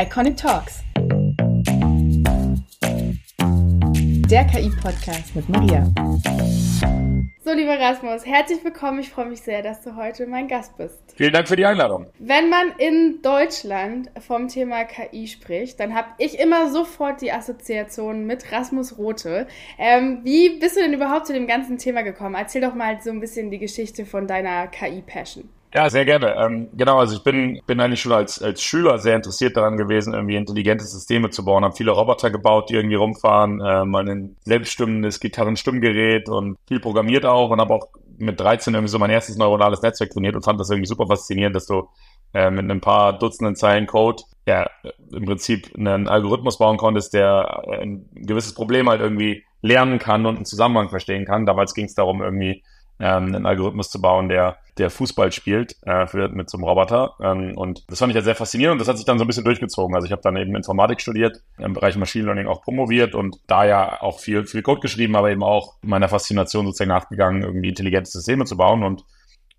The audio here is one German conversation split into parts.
Iconic Talks. Der KI-Podcast mit Maria. So, lieber Rasmus, herzlich willkommen. Ich freue mich sehr, dass du heute mein Gast bist. Vielen Dank für die Einladung. Wenn man in Deutschland vom Thema KI spricht, dann habe ich immer sofort die Assoziation mit Rasmus Rote. Ähm, wie bist du denn überhaupt zu dem ganzen Thema gekommen? Erzähl doch mal so ein bisschen die Geschichte von deiner KI-Passion. Ja, sehr gerne. Ähm, genau, also ich bin, bin eigentlich schon als, als Schüler sehr interessiert daran gewesen, irgendwie intelligente Systeme zu bauen. Habe viele Roboter gebaut, die irgendwie rumfahren, äh, mal ein selbststimmendes Gitarrenstimmgerät und viel programmiert auch und habe auch mit 13 irgendwie so mein erstes neuronales Netzwerk trainiert und fand das irgendwie super faszinierend, dass du äh, mit ein paar Dutzenden Zeilen Code ja im Prinzip einen Algorithmus bauen konntest, der ein gewisses Problem halt irgendwie lernen kann und einen Zusammenhang verstehen kann. Damals ging es darum, irgendwie ähm, einen Algorithmus zu bauen, der, der Fußball spielt äh, für, mit so einem Roboter. Ähm, und das fand ich ja sehr faszinierend und das hat sich dann so ein bisschen durchgezogen. Also ich habe dann eben Informatik studiert, im Bereich Machine Learning auch promoviert und da ja auch viel, viel Code geschrieben, aber eben auch meiner Faszination sozusagen nachgegangen, irgendwie intelligente Systeme zu bauen und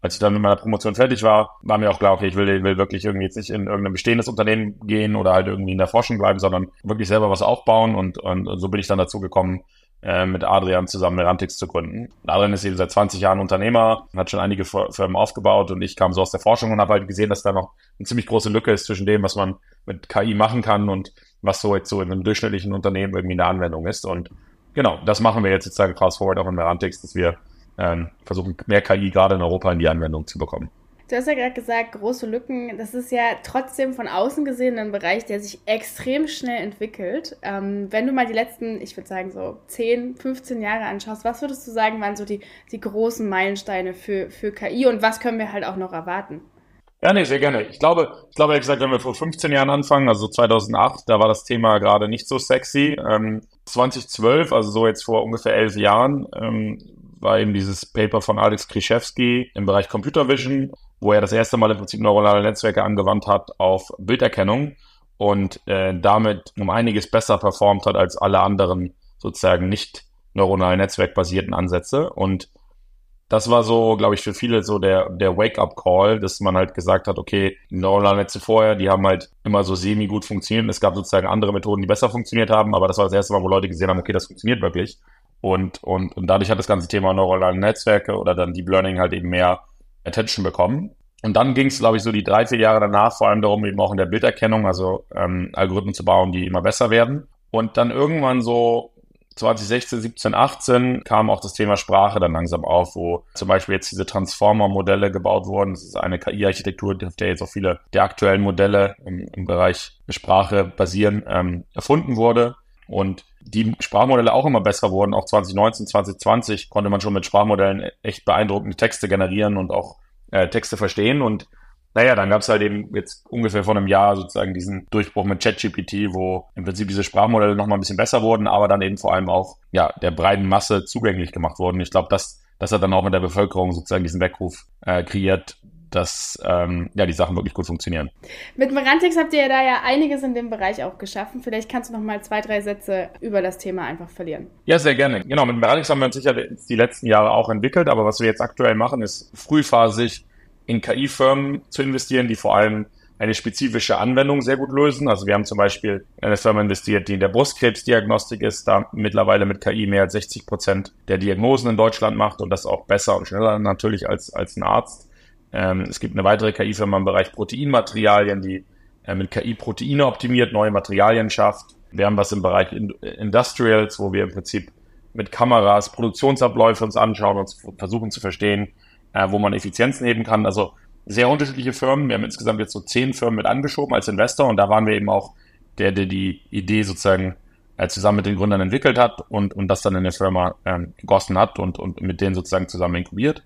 als ich dann mit meiner Promotion fertig war, war mir auch klar, okay, ich will, will wirklich irgendwie jetzt nicht in irgendein bestehendes Unternehmen gehen oder halt irgendwie in der Forschung bleiben, sondern wirklich selber was aufbauen und, und, und so bin ich dann dazu gekommen, äh, mit Adrian zusammen Merantix zu gründen. Adrian ist eben seit 20 Jahren Unternehmer, hat schon einige Firmen aufgebaut und ich kam so aus der Forschung und habe halt gesehen, dass da noch eine ziemlich große Lücke ist zwischen dem, was man mit KI machen kann und was so jetzt so in einem durchschnittlichen Unternehmen irgendwie eine Anwendung ist. Und genau, das machen wir jetzt sozusagen fast forward auch in Merantix, dass wir ähm, versuchen, mehr KI gerade in Europa in die Anwendung zu bekommen. Du hast ja gerade gesagt, große Lücken. Das ist ja trotzdem von außen gesehen ein Bereich, der sich extrem schnell entwickelt. Ähm, wenn du mal die letzten, ich würde sagen, so 10, 15 Jahre anschaust, was würdest du sagen, waren so die, die großen Meilensteine für, für KI und was können wir halt auch noch erwarten? Ja, nee, sehr gerne. Ich glaube, ich glaube, ehrlich gesagt, wenn wir vor 15 Jahren anfangen, also 2008, da war das Thema gerade nicht so sexy. Ähm, 2012, also so jetzt vor ungefähr elf Jahren, ähm, war eben dieses Paper von Alex Krischewski im Bereich Computer Vision wo er das erste Mal im Prinzip neuronale Netzwerke angewandt hat auf Bilderkennung und äh, damit um einiges besser performt hat als alle anderen sozusagen nicht neuronal netzwerkbasierten Ansätze. Und das war so, glaube ich, für viele so der, der Wake-up-Call, dass man halt gesagt hat, okay, die neuronalen Netze vorher, die haben halt immer so semi-gut funktioniert. Es gab sozusagen andere Methoden, die besser funktioniert haben, aber das war das erste Mal, wo Leute gesehen haben, okay, das funktioniert wirklich. Und, und, und dadurch hat das ganze Thema neuronale Netzwerke oder dann Deep Learning halt eben mehr Attention bekommen. Und dann ging es, glaube ich, so die drei, vier Jahre danach vor allem darum, eben auch in der Bilderkennung, also ähm, Algorithmen zu bauen, die immer besser werden. Und dann irgendwann so 2016, 17, 18 kam auch das Thema Sprache dann langsam auf, wo zum Beispiel jetzt diese Transformer-Modelle gebaut wurden. Das ist eine KI-Architektur, auf der jetzt auch viele der aktuellen Modelle im, im Bereich Sprache basieren, ähm, erfunden wurde. Und die Sprachmodelle auch immer besser wurden. Auch 2019, 2020 konnte man schon mit Sprachmodellen echt beeindruckende Texte generieren und auch äh, Texte verstehen. Und naja, dann gab es halt eben jetzt ungefähr vor einem Jahr sozusagen diesen Durchbruch mit ChatGPT, wo im Prinzip diese Sprachmodelle nochmal ein bisschen besser wurden, aber dann eben vor allem auch ja der breiten Masse zugänglich gemacht wurden. Ich glaube, das, das hat dann auch mit der Bevölkerung sozusagen diesen Weckruf äh, kreiert, dass ähm, ja die Sachen wirklich gut funktionieren. Mit Merantix habt ihr ja da ja einiges in dem Bereich auch geschaffen. Vielleicht kannst du noch mal zwei, drei Sätze über das Thema einfach verlieren. Ja, sehr gerne. Genau, mit Merantix haben wir uns sicher die letzten Jahre auch entwickelt, aber was wir jetzt aktuell machen, ist frühphasig in KI-Firmen zu investieren, die vor allem eine spezifische Anwendung sehr gut lösen. Also wir haben zum Beispiel in eine Firma investiert, die in der Brustkrebsdiagnostik ist, da mittlerweile mit KI mehr als 60 Prozent der Diagnosen in Deutschland macht und das auch besser und schneller natürlich als, als ein Arzt. Ähm, es gibt eine weitere KI-Firma im Bereich Proteinmaterialien, die äh, mit KI Proteine optimiert, neue Materialien schafft. Wir haben was im Bereich In Industrials, wo wir im Prinzip mit Kameras Produktionsabläufe uns anschauen und versuchen zu verstehen, äh, wo man Effizienzen heben kann. Also sehr unterschiedliche Firmen. Wir haben insgesamt jetzt so zehn Firmen mit angeschoben als Investor und da waren wir eben auch der, der die Idee sozusagen äh, zusammen mit den Gründern entwickelt hat und, und das dann in der Firma ähm, gegossen hat und, und mit denen sozusagen zusammen inkubiert.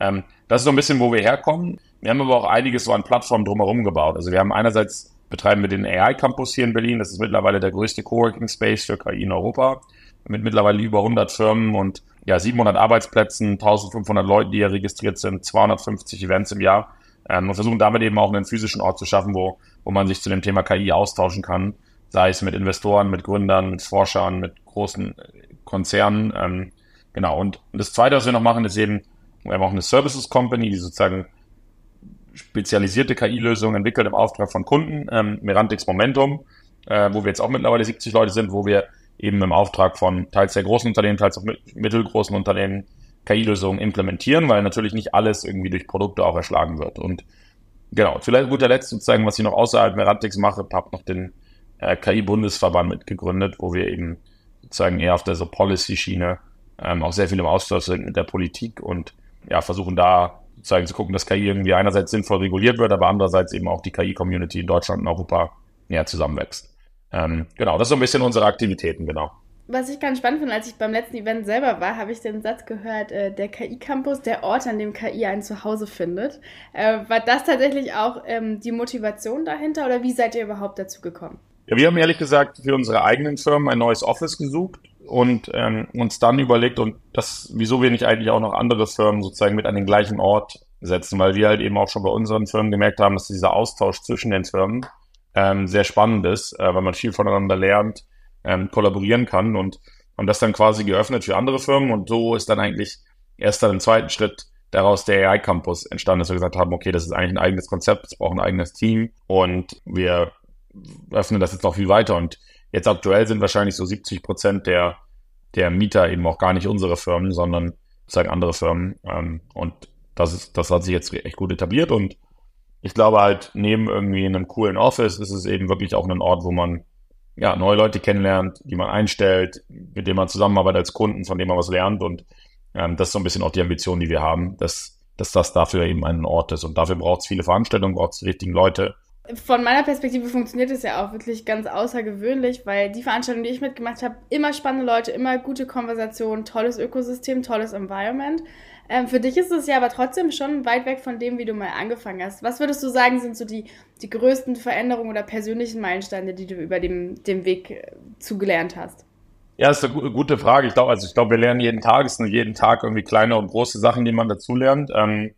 Ähm, das ist so ein bisschen, wo wir herkommen. Wir haben aber auch einiges so an Plattformen drumherum gebaut. Also wir haben einerseits betreiben wir den AI Campus hier in Berlin. Das ist mittlerweile der größte Coworking Space für KI in Europa. Mit mittlerweile über 100 Firmen und ja, 700 Arbeitsplätzen, 1500 Leuten, die hier registriert sind, 250 Events im Jahr. Ähm, und versuchen damit eben auch einen physischen Ort zu schaffen, wo, wo man sich zu dem Thema KI austauschen kann. Sei es mit Investoren, mit Gründern, mit Forschern, mit großen Konzernen. Ähm, genau. Und das zweite, was wir noch machen, ist eben wir haben auch eine Services Company, die sozusagen spezialisierte KI-Lösungen entwickelt im Auftrag von Kunden, ähm, Merantix Momentum, äh, wo wir jetzt auch mittlerweile 70 Leute sind, wo wir eben im Auftrag von teils sehr großen Unternehmen, teils auch mittelgroßen Unternehmen KI-Lösungen implementieren, weil natürlich nicht alles irgendwie durch Produkte auch erschlagen wird. Und genau, vielleicht guter Letzt sozusagen, was ich noch außerhalb Merantix mache, habe noch den äh, KI-Bundesverband mitgegründet, wo wir eben sozusagen eher auf der so Policy-Schiene ähm, auch sehr viel im Austausch sind mit der Politik und ja, versuchen da sozusagen zu gucken, dass KI irgendwie einerseits sinnvoll reguliert wird, aber andererseits eben auch die KI-Community in Deutschland und Europa näher zusammenwächst. Ähm, genau, das ist so ein bisschen unsere Aktivitäten, genau. Was ich ganz spannend finde, als ich beim letzten Event selber war, habe ich den Satz gehört, äh, der KI-Campus, der Ort, an dem KI ein Zuhause findet. Äh, war das tatsächlich auch ähm, die Motivation dahinter oder wie seid ihr überhaupt dazu gekommen? Ja, wir haben ehrlich gesagt für unsere eigenen Firmen ein neues Office gesucht und ähm, uns dann überlegt und das, wieso wir nicht eigentlich auch noch andere Firmen sozusagen mit an den gleichen Ort setzen, weil wir halt eben auch schon bei unseren Firmen gemerkt haben, dass dieser Austausch zwischen den Firmen ähm, sehr spannend ist, äh, weil man viel voneinander lernt, ähm, kollaborieren kann und und das dann quasi geöffnet für andere Firmen und so ist dann eigentlich erst dann im zweiten Schritt daraus der AI Campus entstanden, dass wir gesagt haben, okay, das ist eigentlich ein eigenes Konzept, es braucht ein eigenes Team und wir öffnen das jetzt noch viel weiter. Und jetzt aktuell sind wahrscheinlich so 70 Prozent der, der Mieter eben auch gar nicht unsere Firmen, sondern sozusagen andere Firmen. Ähm, und das ist, das hat sich jetzt echt gut etabliert. Und ich glaube halt, neben irgendwie einem coolen Office ist es eben wirklich auch ein Ort, wo man ja, neue Leute kennenlernt, die man einstellt, mit denen man zusammenarbeitet als Kunden, von denen man was lernt. Und ähm, das ist so ein bisschen auch die Ambition, die wir haben, dass, dass das dafür eben ein Ort ist. Und dafür braucht es viele Veranstaltungen, braucht es die richtigen Leute von meiner Perspektive funktioniert es ja auch wirklich ganz außergewöhnlich, weil die Veranstaltung, die ich mitgemacht habe, immer spannende Leute, immer gute Konversationen, tolles Ökosystem, tolles Environment. Ähm, für dich ist es ja aber trotzdem schon weit weg von dem, wie du mal angefangen hast. Was würdest du sagen, sind so die, die größten Veränderungen oder persönlichen Meilensteine, die du über dem, dem Weg äh, zugelernt hast? Ja, ist eine gute Frage. Ich glaube, also ich glaube, wir lernen jeden Tag, es sind jeden Tag irgendwie kleine und große Sachen, die man dazulernt. Ähm,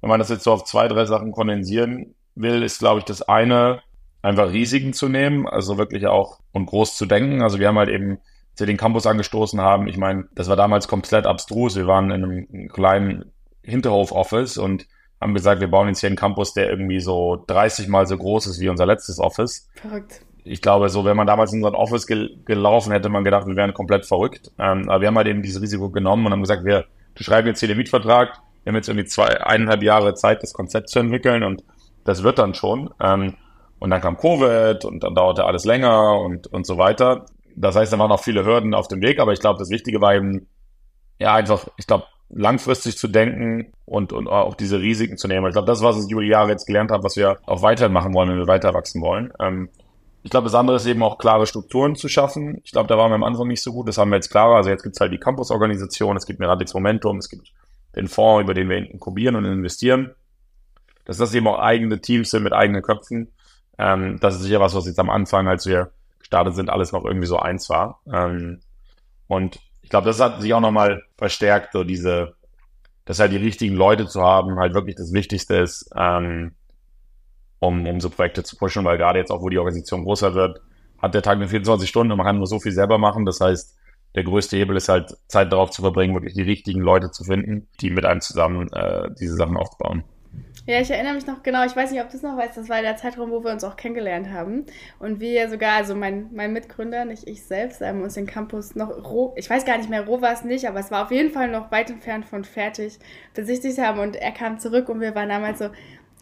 wenn man das jetzt so auf zwei, drei Sachen kondensieren will, ist, glaube ich, das eine, einfach Risiken zu nehmen, also wirklich auch und groß zu denken. Also wir haben halt eben, als wir den Campus angestoßen haben, ich meine, das war damals komplett abstrus. Wir waren in einem kleinen Hinterhof-Office und haben gesagt, wir bauen jetzt hier einen Campus, der irgendwie so 30 mal so groß ist wie unser letztes Office. Verrückt. Ich glaube, so, wenn man damals in unseren Office gel gelaufen hätte, man gedacht, wir wären komplett verrückt. Ähm, aber wir haben halt eben dieses Risiko genommen und haben gesagt, wir schreiben jetzt hier den Mietvertrag. Wir haben jetzt irgendwie zwei, eineinhalb Jahre Zeit, das Konzept zu entwickeln und das wird dann schon. Ähm, und dann kam Covid und dann dauerte alles länger und, und so weiter. Das heißt, da waren noch viele Hürden auf dem Weg, aber ich glaube, das Wichtige war eben, ja, einfach, ich glaube, langfristig zu denken und, und auch diese Risiken zu nehmen. Ich glaube, das, was ich über die Jahre jetzt gelernt habe, was wir auch weitermachen wollen, wenn wir weiter wachsen wollen. Ähm, ich glaube, das andere ist eben auch klare Strukturen zu schaffen. Ich glaube, da waren wir am Anfang nicht so gut. Das haben wir jetzt klarer. Also jetzt gibt es halt die Campus-Organisation, es gibt Meradix Momentum, es gibt den Fonds, über den wir inkubieren und investieren dass das eben auch eigene Teams sind mit eigenen Köpfen. Ähm, das ist sicher was, was jetzt am Anfang, als wir gestartet sind, alles noch irgendwie so eins war. Ähm, und ich glaube, das hat sich auch nochmal verstärkt, so diese, dass halt die richtigen Leute zu haben, halt wirklich das Wichtigste ist, ähm, um, um so Projekte zu pushen, weil gerade jetzt auch, wo die Organisation größer wird, hat der Tag nur 24 Stunden und man kann nur so viel selber machen. Das heißt, der größte Hebel ist halt Zeit darauf zu verbringen, wirklich die richtigen Leute zu finden, die mit einem zusammen äh, diese Sachen aufbauen. Ja, ich erinnere mich noch genau, ich weiß nicht, ob du es noch weißt, das war der Zeitraum, wo wir uns auch kennengelernt haben. Und wir sogar, also mein, mein Mitgründer, nicht ich selbst, haben uns den Campus noch roh, ich weiß gar nicht mehr, roh war es nicht, aber es war auf jeden Fall noch weit entfernt von fertig besichtigt haben. Und er kam zurück und wir waren damals so,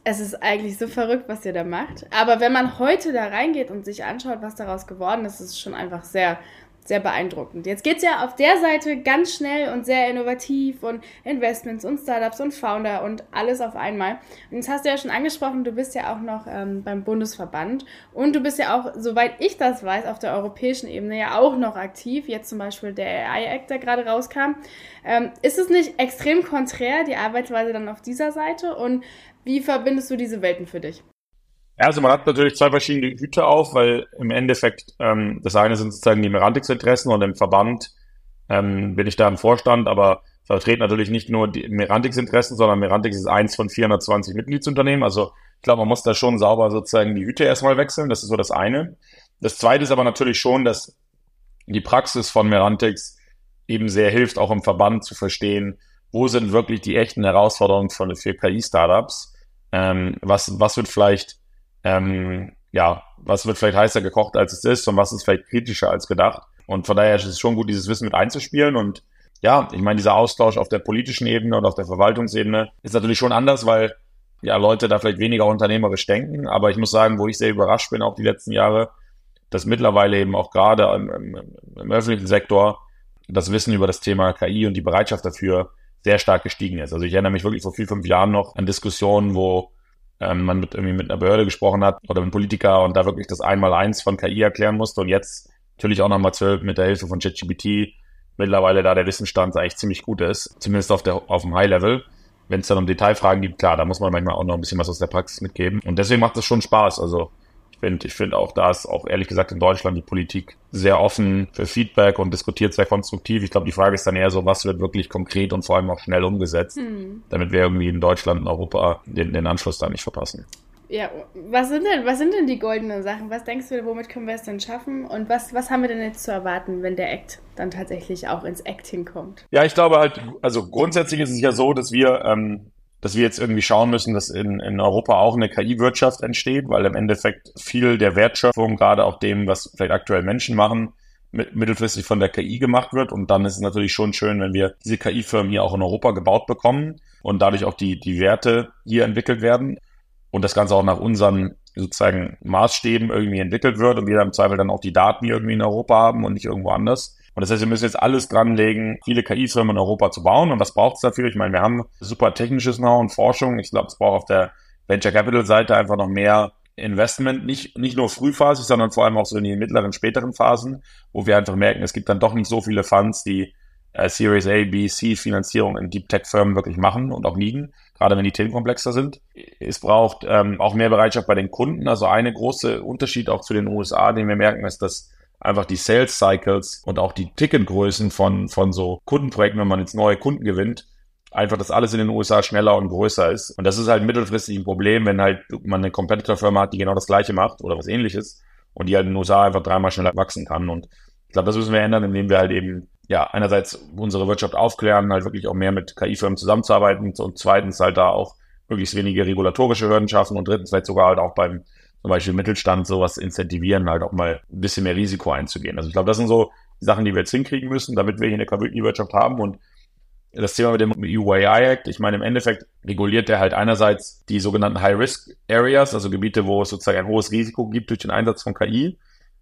es ist eigentlich so verrückt, was ihr da macht. Aber wenn man heute da reingeht und sich anschaut, was daraus geworden ist, ist es schon einfach sehr sehr beeindruckend. Jetzt geht's ja auf der Seite ganz schnell und sehr innovativ und Investments und Startups und Founder und alles auf einmal. Und jetzt hast du ja schon angesprochen, du bist ja auch noch ähm, beim Bundesverband und du bist ja auch, soweit ich das weiß, auf der europäischen Ebene ja auch noch aktiv. Jetzt zum Beispiel der AI Act, der gerade rauskam. Ähm, ist es nicht extrem konträr, die Arbeitsweise dann auf dieser Seite? Und wie verbindest du diese Welten für dich? Also man hat natürlich zwei verschiedene Hüte auf, weil im Endeffekt ähm, das eine sind sozusagen die Merantix-Interessen und im Verband ähm, bin ich da im Vorstand, aber vertrete natürlich nicht nur die Merantix-Interessen, sondern Merantix ist eins von 420 Mitgliedsunternehmen. Also ich glaube, man muss da schon sauber sozusagen die Hüte erstmal wechseln. Das ist so das eine. Das zweite ist aber natürlich schon, dass die Praxis von Merantix eben sehr hilft, auch im Verband zu verstehen, wo sind wirklich die echten Herausforderungen für KI-Startups ähm, was, was wird vielleicht, ähm, ja, was wird vielleicht heißer gekocht, als es ist und was ist vielleicht kritischer als gedacht. Und von daher ist es schon gut, dieses Wissen mit einzuspielen und ja, ich meine, dieser Austausch auf der politischen Ebene und auf der Verwaltungsebene ist natürlich schon anders, weil ja Leute da vielleicht weniger unternehmerisch denken. Aber ich muss sagen, wo ich sehr überrascht bin, auch die letzten Jahre, dass mittlerweile eben auch gerade im, im, im öffentlichen Sektor das Wissen über das Thema KI und die Bereitschaft dafür sehr stark gestiegen ist. Also ich erinnere mich wirklich vor vier, fünf Jahren noch an Diskussionen, wo ähm, man mit, irgendwie mit einer Behörde gesprochen hat oder mit einem Politiker und da wirklich das Einmaleins von KI erklären musste und jetzt natürlich auch nochmal zwölf mit der Hilfe von ChatGPT mittlerweile da der Wissensstand eigentlich ziemlich gut ist, zumindest auf, der, auf dem High-Level. Wenn es dann um Detailfragen geht, klar, da muss man manchmal auch noch ein bisschen was aus der Praxis mitgeben. Und deswegen macht es schon Spaß. Also finde. Ich finde auch, da ist auch ehrlich gesagt in Deutschland die Politik sehr offen für Feedback und diskutiert sehr konstruktiv. Ich glaube, die Frage ist dann eher so, was wird wirklich konkret und vor allem auch schnell umgesetzt, hm. damit wir irgendwie in Deutschland und Europa den, den Anschluss da nicht verpassen. Ja, was sind denn, was sind denn die goldenen Sachen? Was denkst du, womit können wir es denn schaffen? Und was, was haben wir denn jetzt zu erwarten, wenn der Act dann tatsächlich auch ins Acting kommt? Ja, ich glaube halt, also grundsätzlich ist es ja so, dass wir ähm, dass wir jetzt irgendwie schauen müssen, dass in, in Europa auch eine KI-Wirtschaft entsteht, weil im Endeffekt viel der Wertschöpfung, gerade auch dem, was vielleicht aktuell Menschen machen, mit, mittelfristig von der KI gemacht wird. Und dann ist es natürlich schon schön, wenn wir diese KI-Firmen hier auch in Europa gebaut bekommen und dadurch auch die, die Werte hier entwickelt werden und das Ganze auch nach unseren sozusagen Maßstäben irgendwie entwickelt wird und wir dann im Zweifel dann auch die Daten hier irgendwie in Europa haben und nicht irgendwo anders. Und das heißt, wir müssen jetzt alles dranlegen, viele KI-Firmen in Europa zu bauen. Und was braucht es dafür? Ich meine, wir haben super technisches Know und Forschung. Ich glaube, es braucht auf der Venture Capital Seite einfach noch mehr Investment, nicht, nicht nur frühphasig, sondern vor allem auch so in den mittleren, späteren Phasen, wo wir einfach merken, es gibt dann doch nicht so viele Funds, die äh, Series A, B, C Finanzierung in Deep Tech Firmen wirklich machen und auch liegen, gerade wenn die Themen komplexer sind. Es braucht ähm, auch mehr Bereitschaft bei den Kunden. Also eine große Unterschied auch zu den USA, den wir merken, ist, dass einfach die Sales Cycles und auch die Ticketgrößen von, von so Kundenprojekten, wenn man jetzt neue Kunden gewinnt, einfach, dass alles in den USA schneller und größer ist. Und das ist halt mittelfristig ein Problem, wenn halt man eine Competitor-Firma hat, die genau das Gleiche macht oder was ähnliches und die halt in den USA einfach dreimal schneller wachsen kann. Und ich glaube, das müssen wir ändern, indem wir halt eben, ja, einerseits unsere Wirtschaft aufklären, halt wirklich auch mehr mit KI-Firmen zusammenzuarbeiten und zweitens halt da auch möglichst wenige regulatorische Hürden schaffen und drittens vielleicht sogar halt auch beim zum Beispiel Mittelstand sowas incentivieren, halt auch mal ein bisschen mehr Risiko einzugehen. Also ich glaube, das sind so die Sachen, die wir jetzt hinkriegen müssen, damit wir hier eine KI-Wirtschaft haben und das Thema mit dem UAI Act, ich meine, im Endeffekt reguliert der halt einerseits die sogenannten High-Risk-Areas, also Gebiete, wo es sozusagen ein hohes Risiko gibt durch den Einsatz von KI,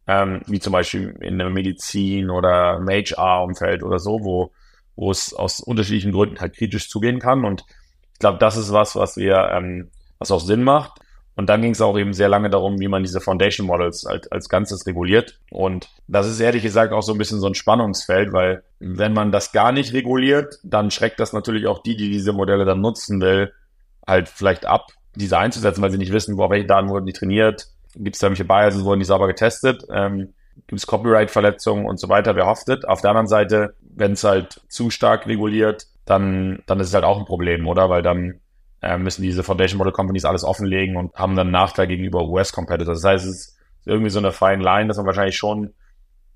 ähm, wie zum Beispiel in der Medizin oder im HR-Umfeld oder so, wo, wo es aus unterschiedlichen Gründen halt kritisch zugehen kann. Und ich glaube, das ist was, was wir, ähm, was auch Sinn macht. Und dann ging es auch eben sehr lange darum, wie man diese Foundation Models als, als Ganzes reguliert. Und das ist ehrlich gesagt auch so ein bisschen so ein Spannungsfeld, weil wenn man das gar nicht reguliert, dann schreckt das natürlich auch die, die diese Modelle dann nutzen will, halt vielleicht ab, diese einzusetzen, weil sie nicht wissen, wo welche Daten wurden die trainiert, gibt es da welche Biases, wurden die sauber getestet, ähm, gibt es Copyright-Verletzungen und so weiter, wer hoftet. Auf der anderen Seite, wenn es halt zu stark reguliert, dann, dann ist es halt auch ein Problem, oder? Weil dann äh, müssen diese Foundation Model Companies alles offenlegen und haben dann einen Nachteil gegenüber US-Competitors. Das heißt, es ist irgendwie so eine fine Line, dass man wahrscheinlich schon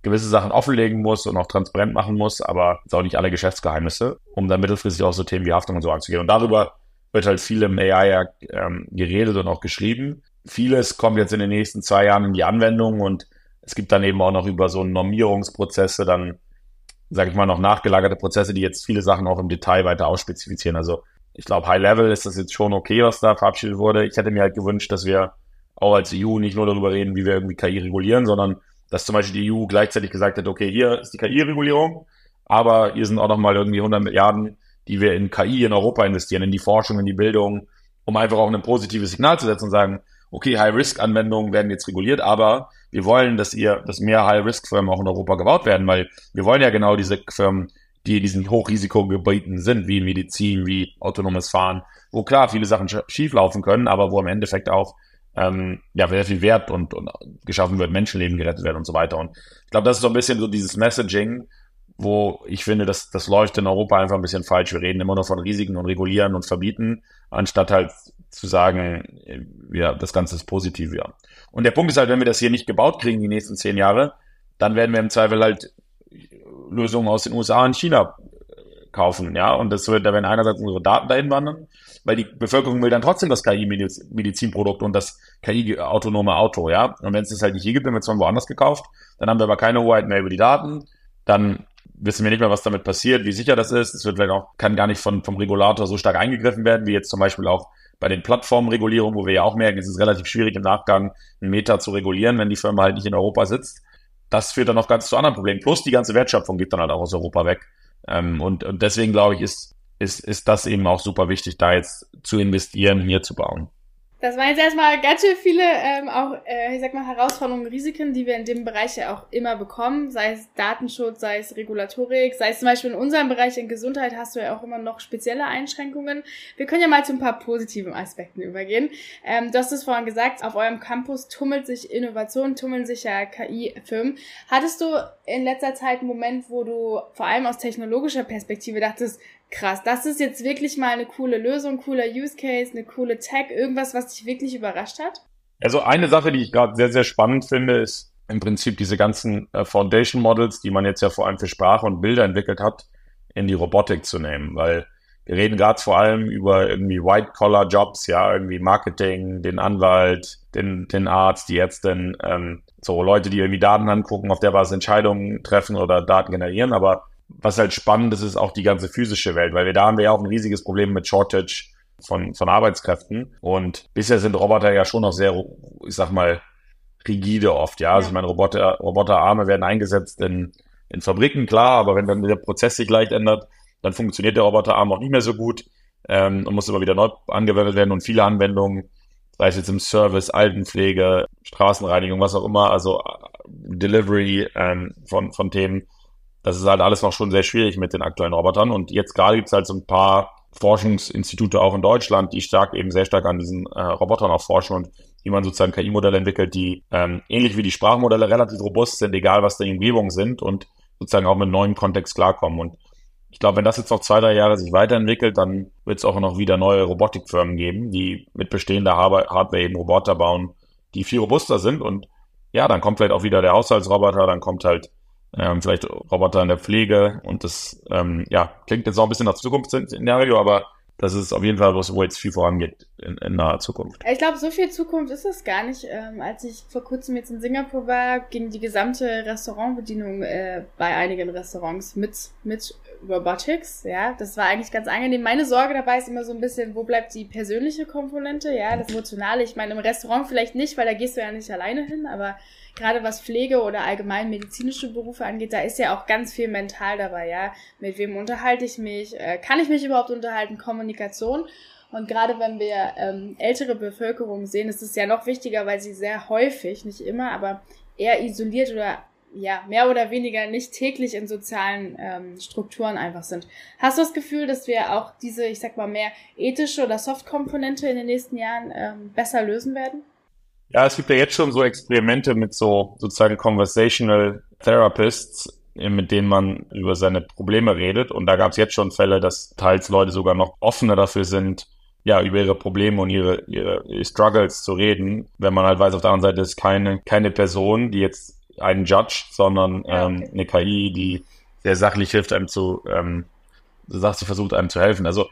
gewisse Sachen offenlegen muss und auch transparent machen muss, aber es auch nicht alle Geschäftsgeheimnisse, um dann mittelfristig auch so Themen wie Haftung und so anzugehen. Und darüber wird halt viel im AI ja, ähm, geredet und auch geschrieben. Vieles kommt jetzt in den nächsten zwei Jahren in die Anwendung und es gibt dann eben auch noch über so Normierungsprozesse dann, sage ich mal, noch nachgelagerte Prozesse, die jetzt viele Sachen auch im Detail weiter ausspezifizieren. Also ich glaube, High Level ist das jetzt schon okay, was da verabschiedet wurde. Ich hätte mir halt gewünscht, dass wir auch als EU nicht nur darüber reden, wie wir irgendwie KI regulieren, sondern dass zum Beispiel die EU gleichzeitig gesagt hat, okay, hier ist die KI-Regulierung, aber hier sind auch nochmal irgendwie 100 Milliarden, die wir in KI in Europa investieren, in die Forschung, in die Bildung, um einfach auch ein positives Signal zu setzen und sagen, okay, High-Risk-Anwendungen werden jetzt reguliert, aber wir wollen, dass ihr, dass mehr High-Risk-Firmen auch in Europa gebaut werden, weil wir wollen ja genau diese Firmen die in diesen Hochrisikogebieten sind, wie Medizin, wie autonomes Fahren, wo klar viele Sachen schieflaufen können, aber wo im Endeffekt auch ähm, ja sehr viel Wert und, und geschaffen wird, Menschenleben gerettet werden und so weiter. Und ich glaube, das ist so ein bisschen so dieses Messaging, wo ich finde, dass das läuft in Europa einfach ein bisschen falsch. Wir reden immer nur von Risiken und regulieren und verbieten, anstatt halt zu sagen, ja, das Ganze ist positiv, ja. Und der Punkt ist halt, wenn wir das hier nicht gebaut kriegen die nächsten zehn Jahre, dann werden wir im Zweifel halt Lösungen aus den USA und China kaufen, ja. Und das wird, da werden einerseits unsere Daten dahin wandern weil die Bevölkerung will dann trotzdem das KI-Medizinprodukt und das KI-autonome Auto, ja. Und wenn es das halt nicht hier gibt, dann wird es von woanders gekauft, dann haben wir aber keine Hoheit mehr über die Daten, dann wissen wir nicht mehr, was damit passiert, wie sicher das ist. Es wird vielleicht auch, kann gar nicht von, vom Regulator so stark eingegriffen werden, wie jetzt zum Beispiel auch bei den Plattformregulierungen, wo wir ja auch merken, es ist relativ schwierig im Nachgang einen Meta zu regulieren, wenn die Firma halt nicht in Europa sitzt. Das führt dann noch ganz zu anderen Problemen. Plus die ganze Wertschöpfung geht dann halt auch aus Europa weg. Ähm, und, und deswegen glaube ich, ist, ist, ist das eben auch super wichtig, da jetzt zu investieren, hier zu bauen. Das waren jetzt erstmal ganz schön viele ähm, auch, äh, ich sag mal, Herausforderungen, Risiken, die wir in dem Bereich ja auch immer bekommen, sei es Datenschutz, sei es Regulatorik, sei es zum Beispiel in unserem Bereich in Gesundheit hast du ja auch immer noch spezielle Einschränkungen. Wir können ja mal zu ein paar positiven Aspekten übergehen. Ähm, du hast es vorhin gesagt, auf eurem Campus tummelt sich Innovation, tummeln sich ja KI-Firmen. Hattest du in letzter Zeit einen Moment, wo du vor allem aus technologischer Perspektive dachtest, krass, das ist jetzt wirklich mal eine coole Lösung, cooler Use Case, eine coole Tag, irgendwas, was dich wirklich überrascht hat? Also eine Sache, die ich gerade sehr, sehr spannend finde, ist im Prinzip diese ganzen äh, Foundation Models, die man jetzt ja vor allem für Sprache und Bilder entwickelt hat, in die Robotik zu nehmen, weil wir reden gerade vor allem über irgendwie White-Collar-Jobs, ja, irgendwie Marketing, den Anwalt, den, den Arzt, die Ärztin, ähm, so Leute, die irgendwie Daten angucken, auf der Basis Entscheidungen treffen oder Daten generieren, aber was halt spannend ist, ist auch die ganze physische Welt, weil wir da haben wir ja auch ein riesiges Problem mit Shortage von, von Arbeitskräften. Und bisher sind Roboter ja schon noch sehr, ich sag mal, rigide oft, ja. Also ich meine, Roboter, Roboterarme werden eingesetzt in, in Fabriken, klar, aber wenn dann der Prozess sich leicht ändert, dann funktioniert der Roboterarm auch nicht mehr so gut ähm, und muss immer wieder neu angewendet werden und viele Anwendungen, sei es jetzt im Service, Altenpflege, Straßenreinigung, was auch immer, also Delivery ähm, von, von Themen, das ist halt alles noch schon sehr schwierig mit den aktuellen Robotern. Und jetzt gerade gibt es halt so ein paar Forschungsinstitute auch in Deutschland, die stark eben sehr stark an diesen äh, Robotern auch forschen und wie man sozusagen KI-Modelle entwickelt, die ähm, ähnlich wie die Sprachmodelle relativ robust sind, egal was die Umgebungen sind und sozusagen auch mit neuem Kontext klarkommen. Und ich glaube, wenn das jetzt noch zwei, drei Jahre sich weiterentwickelt, dann wird es auch noch wieder neue Robotikfirmen geben, die mit bestehender Hardware eben Roboter bauen, die viel robuster sind. Und ja, dann kommt vielleicht auch wieder der Haushaltsroboter, dann kommt halt ähm, vielleicht Roboter in der Pflege und das ähm, ja, klingt jetzt auch ein bisschen nach Zukunftsszenario, aber das ist auf jeden Fall was, wo jetzt viel vorangeht in, in naher Zukunft. Ich glaube, so viel Zukunft ist es gar nicht. Ähm, als ich vor kurzem jetzt in Singapur war, ging die gesamte Restaurantbedienung äh, bei einigen Restaurants mit, mit Robotics. Ja, das war eigentlich ganz angenehm. Meine Sorge dabei ist immer so ein bisschen, wo bleibt die persönliche Komponente? Ja, das Emotionale. Ich meine, im Restaurant vielleicht nicht, weil da gehst du ja nicht alleine hin, aber gerade was Pflege oder allgemein medizinische Berufe angeht, da ist ja auch ganz viel mental dabei, ja. Mit wem unterhalte ich mich? Äh, kann ich mich überhaupt unterhalten? Kommunikation. Und gerade wenn wir ähm, ältere Bevölkerung sehen, ist es ja noch wichtiger, weil sie sehr häufig, nicht immer, aber eher isoliert oder ja, mehr oder weniger nicht täglich in sozialen ähm, Strukturen einfach sind. Hast du das Gefühl, dass wir auch diese, ich sag mal, mehr ethische oder Soft-Komponente in den nächsten Jahren ähm, besser lösen werden? Ja, es gibt ja jetzt schon so Experimente mit so sozusagen Conversational Therapists, mit denen man über seine Probleme redet. Und da gab es jetzt schon Fälle, dass teils Leute sogar noch offener dafür sind, ja, über ihre Probleme und ihre, ihre Struggles zu reden, wenn man halt weiß, auf der anderen Seite ist keine, keine Person, die jetzt einen Judge, sondern ähm, eine KI, die sehr sachlich hilft, einem zu, ähm, sagt, sie versucht einem zu helfen. Also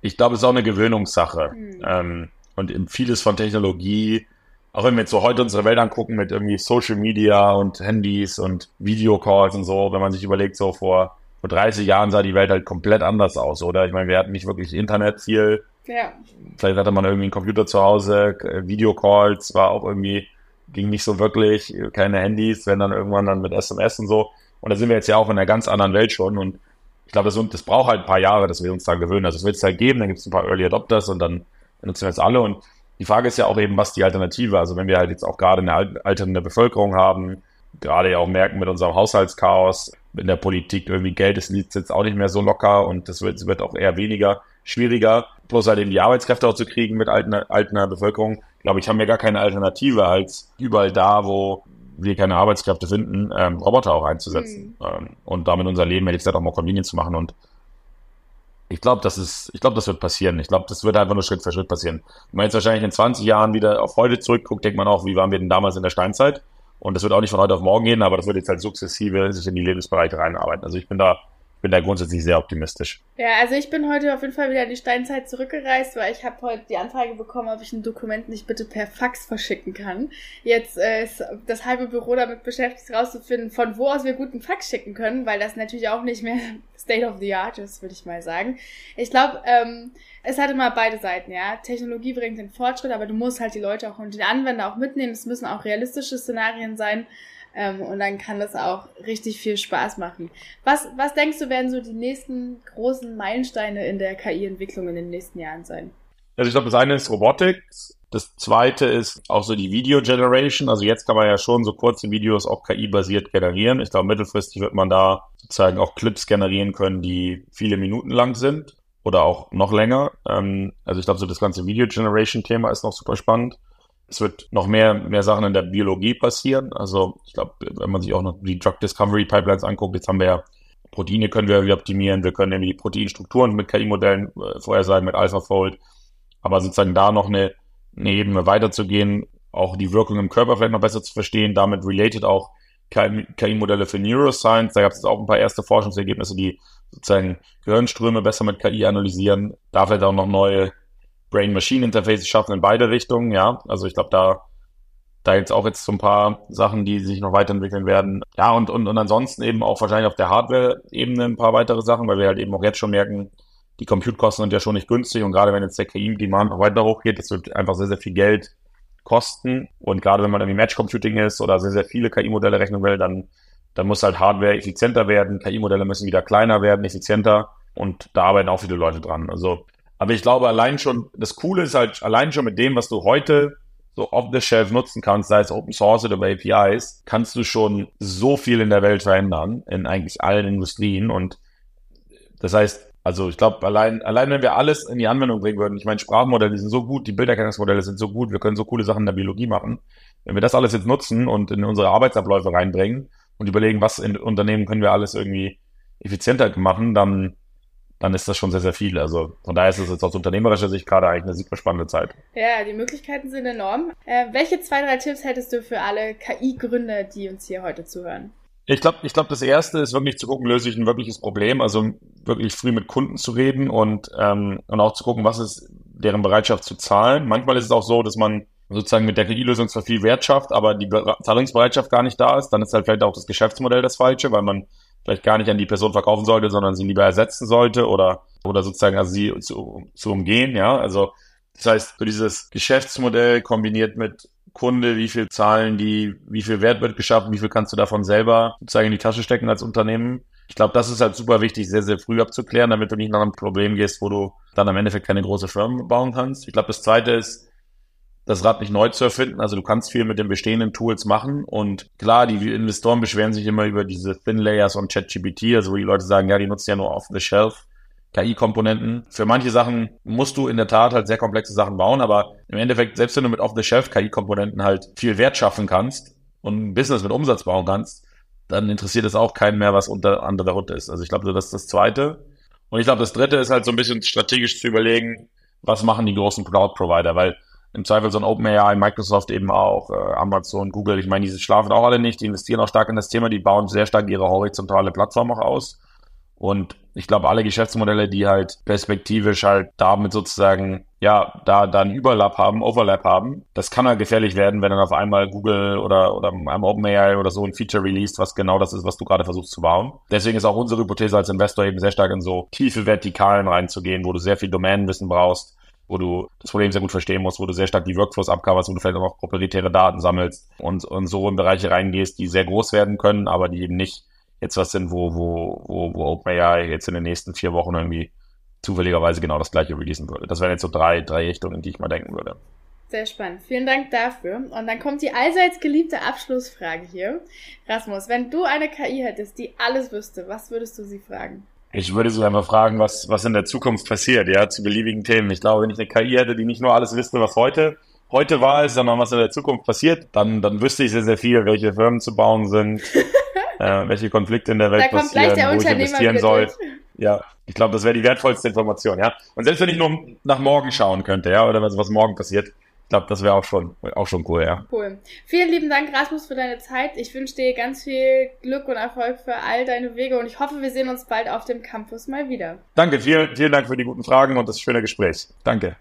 ich glaube, es ist auch eine Gewöhnungssache. Mhm. Ähm, und vieles von Technologie auch wenn wir jetzt so heute unsere Welt angucken mit irgendwie Social Media und Handys und Videocalls und so, wenn man sich überlegt, so vor, vor 30 Jahren sah die Welt halt komplett anders aus, oder? Ich meine, wir hatten nicht wirklich Internet viel. Ja. Vielleicht hatte man irgendwie einen Computer zu Hause, Videocalls war auch irgendwie, ging nicht so wirklich, keine Handys, wenn dann irgendwann dann mit SMS und so. Und da sind wir jetzt ja auch in einer ganz anderen Welt schon und ich glaube, das, das braucht halt ein paar Jahre, dass wir uns da gewöhnen. Also es wird es halt geben, dann gibt es ein paar Early Adopters und dann nutzen wir jetzt alle und die Frage ist ja auch eben, was die Alternative. Also wenn wir halt jetzt auch gerade eine alternde Bevölkerung haben, gerade ja auch merken mit unserem Haushaltschaos, in der Politik irgendwie Geld ist jetzt auch nicht mehr so locker und das wird, wird auch eher weniger schwieriger. Plus halt eben die Arbeitskräfte auch zu kriegen mit alterner, alterner Bevölkerung. Glaube ich, haben wir gar keine Alternative als überall da, wo wir keine Arbeitskräfte finden, ähm, Roboter auch einzusetzen mhm. ähm, und damit unser Leben ehrlich gesagt auch mal convenient zu machen und ich glaube, das ist, ich glaube, das wird passieren. Ich glaube, das wird einfach nur Schritt für Schritt passieren. Wenn man jetzt wahrscheinlich in 20 Jahren wieder auf heute zurückguckt, denkt man auch, wie waren wir denn damals in der Steinzeit? Und das wird auch nicht von heute auf morgen gehen, aber das wird jetzt halt sukzessive sich in die Lebensbereiche reinarbeiten. Also ich bin da bin da grundsätzlich sehr optimistisch. Ja, also ich bin heute auf jeden Fall wieder in die Steinzeit zurückgereist, weil ich habe heute die Anfrage bekommen, ob ich ein Dokument nicht bitte per Fax verschicken kann. Jetzt äh, ist das halbe Büro damit beschäftigt, herauszufinden, von wo aus wir guten Fax schicken können, weil das natürlich auch nicht mehr State of the Art ist, würde ich mal sagen. Ich glaube, ähm, es hat immer beide Seiten, ja. Technologie bringt den Fortschritt, aber du musst halt die Leute auch und den Anwender auch mitnehmen. Es müssen auch realistische Szenarien sein. Ähm, und dann kann das auch richtig viel Spaß machen. Was, was denkst du, werden so die nächsten großen Meilensteine in der KI-Entwicklung in den nächsten Jahren sein? Also ich glaube, das eine ist Robotics. Das zweite ist auch so die Video Generation. Also jetzt kann man ja schon so kurze Videos auch KI-basiert generieren. Ich glaube, mittelfristig wird man da sozusagen auch Clips generieren können, die viele Minuten lang sind oder auch noch länger. Ähm, also ich glaube, so das ganze Video Generation Thema ist noch super spannend. Es wird noch mehr, mehr Sachen in der Biologie passieren. Also ich glaube, wenn man sich auch noch die Drug Discovery Pipelines anguckt, jetzt haben wir ja Proteine können wir wieder optimieren, wir können nämlich die Proteinstrukturen mit KI-Modellen äh, vorhersagen, mit AlphaFold. Aber sozusagen da noch eine, eine Ebene weiterzugehen, auch die Wirkung im Körper vielleicht noch besser zu verstehen, damit related auch KI-Modelle für Neuroscience. Da gab es auch ein paar erste Forschungsergebnisse, die sozusagen Gehirnströme besser mit KI analysieren. Da vielleicht auch noch neue Brain-Machine-Interfaces schaffen in beide Richtungen, ja. Also ich glaube, da, da jetzt auch jetzt so ein paar Sachen, die sich noch weiterentwickeln werden. Ja, und, und, und ansonsten eben auch wahrscheinlich auf der Hardware-Ebene ein paar weitere Sachen, weil wir halt eben auch jetzt schon merken, die Compute-Kosten sind ja schon nicht günstig und gerade wenn jetzt der KI-Demand noch weiter hochgeht, das wird einfach sehr, sehr viel Geld kosten. Und gerade wenn man irgendwie Match-Computing ist oder sehr, sehr viele KI-Modelle rechnen will, dann, dann muss halt Hardware effizienter werden. KI-Modelle müssen wieder kleiner werden, effizienter. Und da arbeiten auch viele Leute dran. Also aber ich glaube, allein schon, das Coole ist halt, allein schon mit dem, was du heute so off the shelf nutzen kannst, sei es Open Source oder APIs, kannst du schon so viel in der Welt verändern, in eigentlich allen Industrien. Und das heißt, also ich glaube, allein, allein wenn wir alles in die Anwendung bringen würden, ich meine, Sprachmodelle sind so gut, die Bilderkennungsmodelle sind so gut, wir können so coole Sachen in der Biologie machen. Wenn wir das alles jetzt nutzen und in unsere Arbeitsabläufe reinbringen und überlegen, was in Unternehmen können wir alles irgendwie effizienter machen, dann dann ist das schon sehr, sehr viel. Also von daher ist es jetzt aus unternehmerischer Sicht gerade eigentlich eine super spannende Zeit. Ja, die Möglichkeiten sind enorm. Äh, welche zwei, drei Tipps hättest du für alle KI-Gründer, die uns hier heute zuhören? Ich glaube, ich glaube, das erste ist wirklich zu gucken, löse ich ein wirkliches Problem, also wirklich früh mit Kunden zu reden und, ähm, und auch zu gucken, was ist deren Bereitschaft zu zahlen. Manchmal ist es auch so, dass man sozusagen mit der KI-Lösung zwar viel Wert schafft, aber die Zahlungsbereitschaft gar nicht da ist. Dann ist halt vielleicht auch das Geschäftsmodell das falsche, weil man vielleicht gar nicht an die Person verkaufen sollte, sondern sie lieber ersetzen sollte oder, oder sozusagen also sie zu, zu umgehen, ja. Also, das heißt, so dieses Geschäftsmodell kombiniert mit Kunde, wie viel zahlen die, wie viel Wert wird geschaffen, wie viel kannst du davon selber sozusagen in die Tasche stecken als Unternehmen. Ich glaube, das ist halt super wichtig, sehr, sehr früh abzuklären, damit du nicht nach einem Problem gehst, wo du dann am Endeffekt keine große Firma bauen kannst. Ich glaube, das zweite ist, das Rad nicht neu zu erfinden. Also du kannst viel mit den bestehenden Tools machen. Und klar, die Investoren beschweren sich immer über diese Thin Layers und ChatGPT, also wo die Leute sagen, ja, die nutzen ja nur off-the-shelf. KI-Komponenten. Für manche Sachen musst du in der Tat halt sehr komplexe Sachen bauen, aber im Endeffekt, selbst wenn du mit off-the-shelf KI-Komponenten halt viel Wert schaffen kannst und ein Business mit Umsatz bauen kannst, dann interessiert es auch keinen mehr, was unter the hood ist. Also ich glaube, das ist das Zweite. Und ich glaube, das Dritte ist halt so ein bisschen strategisch zu überlegen, was machen die großen Cloud-Provider, weil im Zweifel so ein OpenAI, Microsoft eben auch, äh, Amazon, Google, ich meine, die schlafen auch alle nicht, die investieren auch stark in das Thema, die bauen sehr stark ihre horizontale Plattform auch aus. Und ich glaube, alle Geschäftsmodelle, die halt perspektivisch halt damit sozusagen, ja, da, da einen Überlap haben, Overlap haben, das kann halt gefährlich werden, wenn dann auf einmal Google oder, oder einmal OpenAI oder so ein Feature released, was genau das ist, was du gerade versuchst zu bauen. Deswegen ist auch unsere Hypothese als Investor eben sehr stark in so tiefe Vertikalen reinzugehen, wo du sehr viel Domänenwissen brauchst, wo du das Problem sehr gut verstehen musst, wo du sehr stark die Workflows abcoverst, wo du vielleicht auch proprietäre Daten sammelst und, und so in Bereiche reingehst, die sehr groß werden können, aber die eben nicht jetzt was sind, wo, wo, wo, wo OpenAI jetzt in den nächsten vier Wochen irgendwie zufälligerweise genau das gleiche releasen würde. Das wären jetzt so drei, drei Richtungen, in die ich mal denken würde. Sehr spannend. Vielen Dank dafür. Und dann kommt die allseits geliebte Abschlussfrage hier. Rasmus, wenn du eine KI hättest, die alles wüsste, was würdest du sie fragen? Ich würde so einfach fragen, was, was in der Zukunft passiert, ja, zu beliebigen Themen. Ich glaube, wenn ich eine KI hätte, die nicht nur alles wüsste, was heute, heute war ist, sondern was in der Zukunft passiert, dann, dann wüsste ich sehr, sehr viel, welche Firmen zu bauen sind, äh, welche Konflikte in der Welt da passieren, wo ich investieren soll. Ja, ich glaube, das wäre die wertvollste Information, ja. Und selbst wenn ich nur nach morgen schauen könnte, ja, oder was, was morgen passiert, glaube, das wäre auch schon, auch schon cool, ja. Cool. Vielen lieben Dank, Rasmus, für deine Zeit. Ich wünsche dir ganz viel Glück und Erfolg für all deine Wege und ich hoffe, wir sehen uns bald auf dem Campus mal wieder. Danke, vielen, vielen Dank für die guten Fragen und das schöne Gespräch. Danke.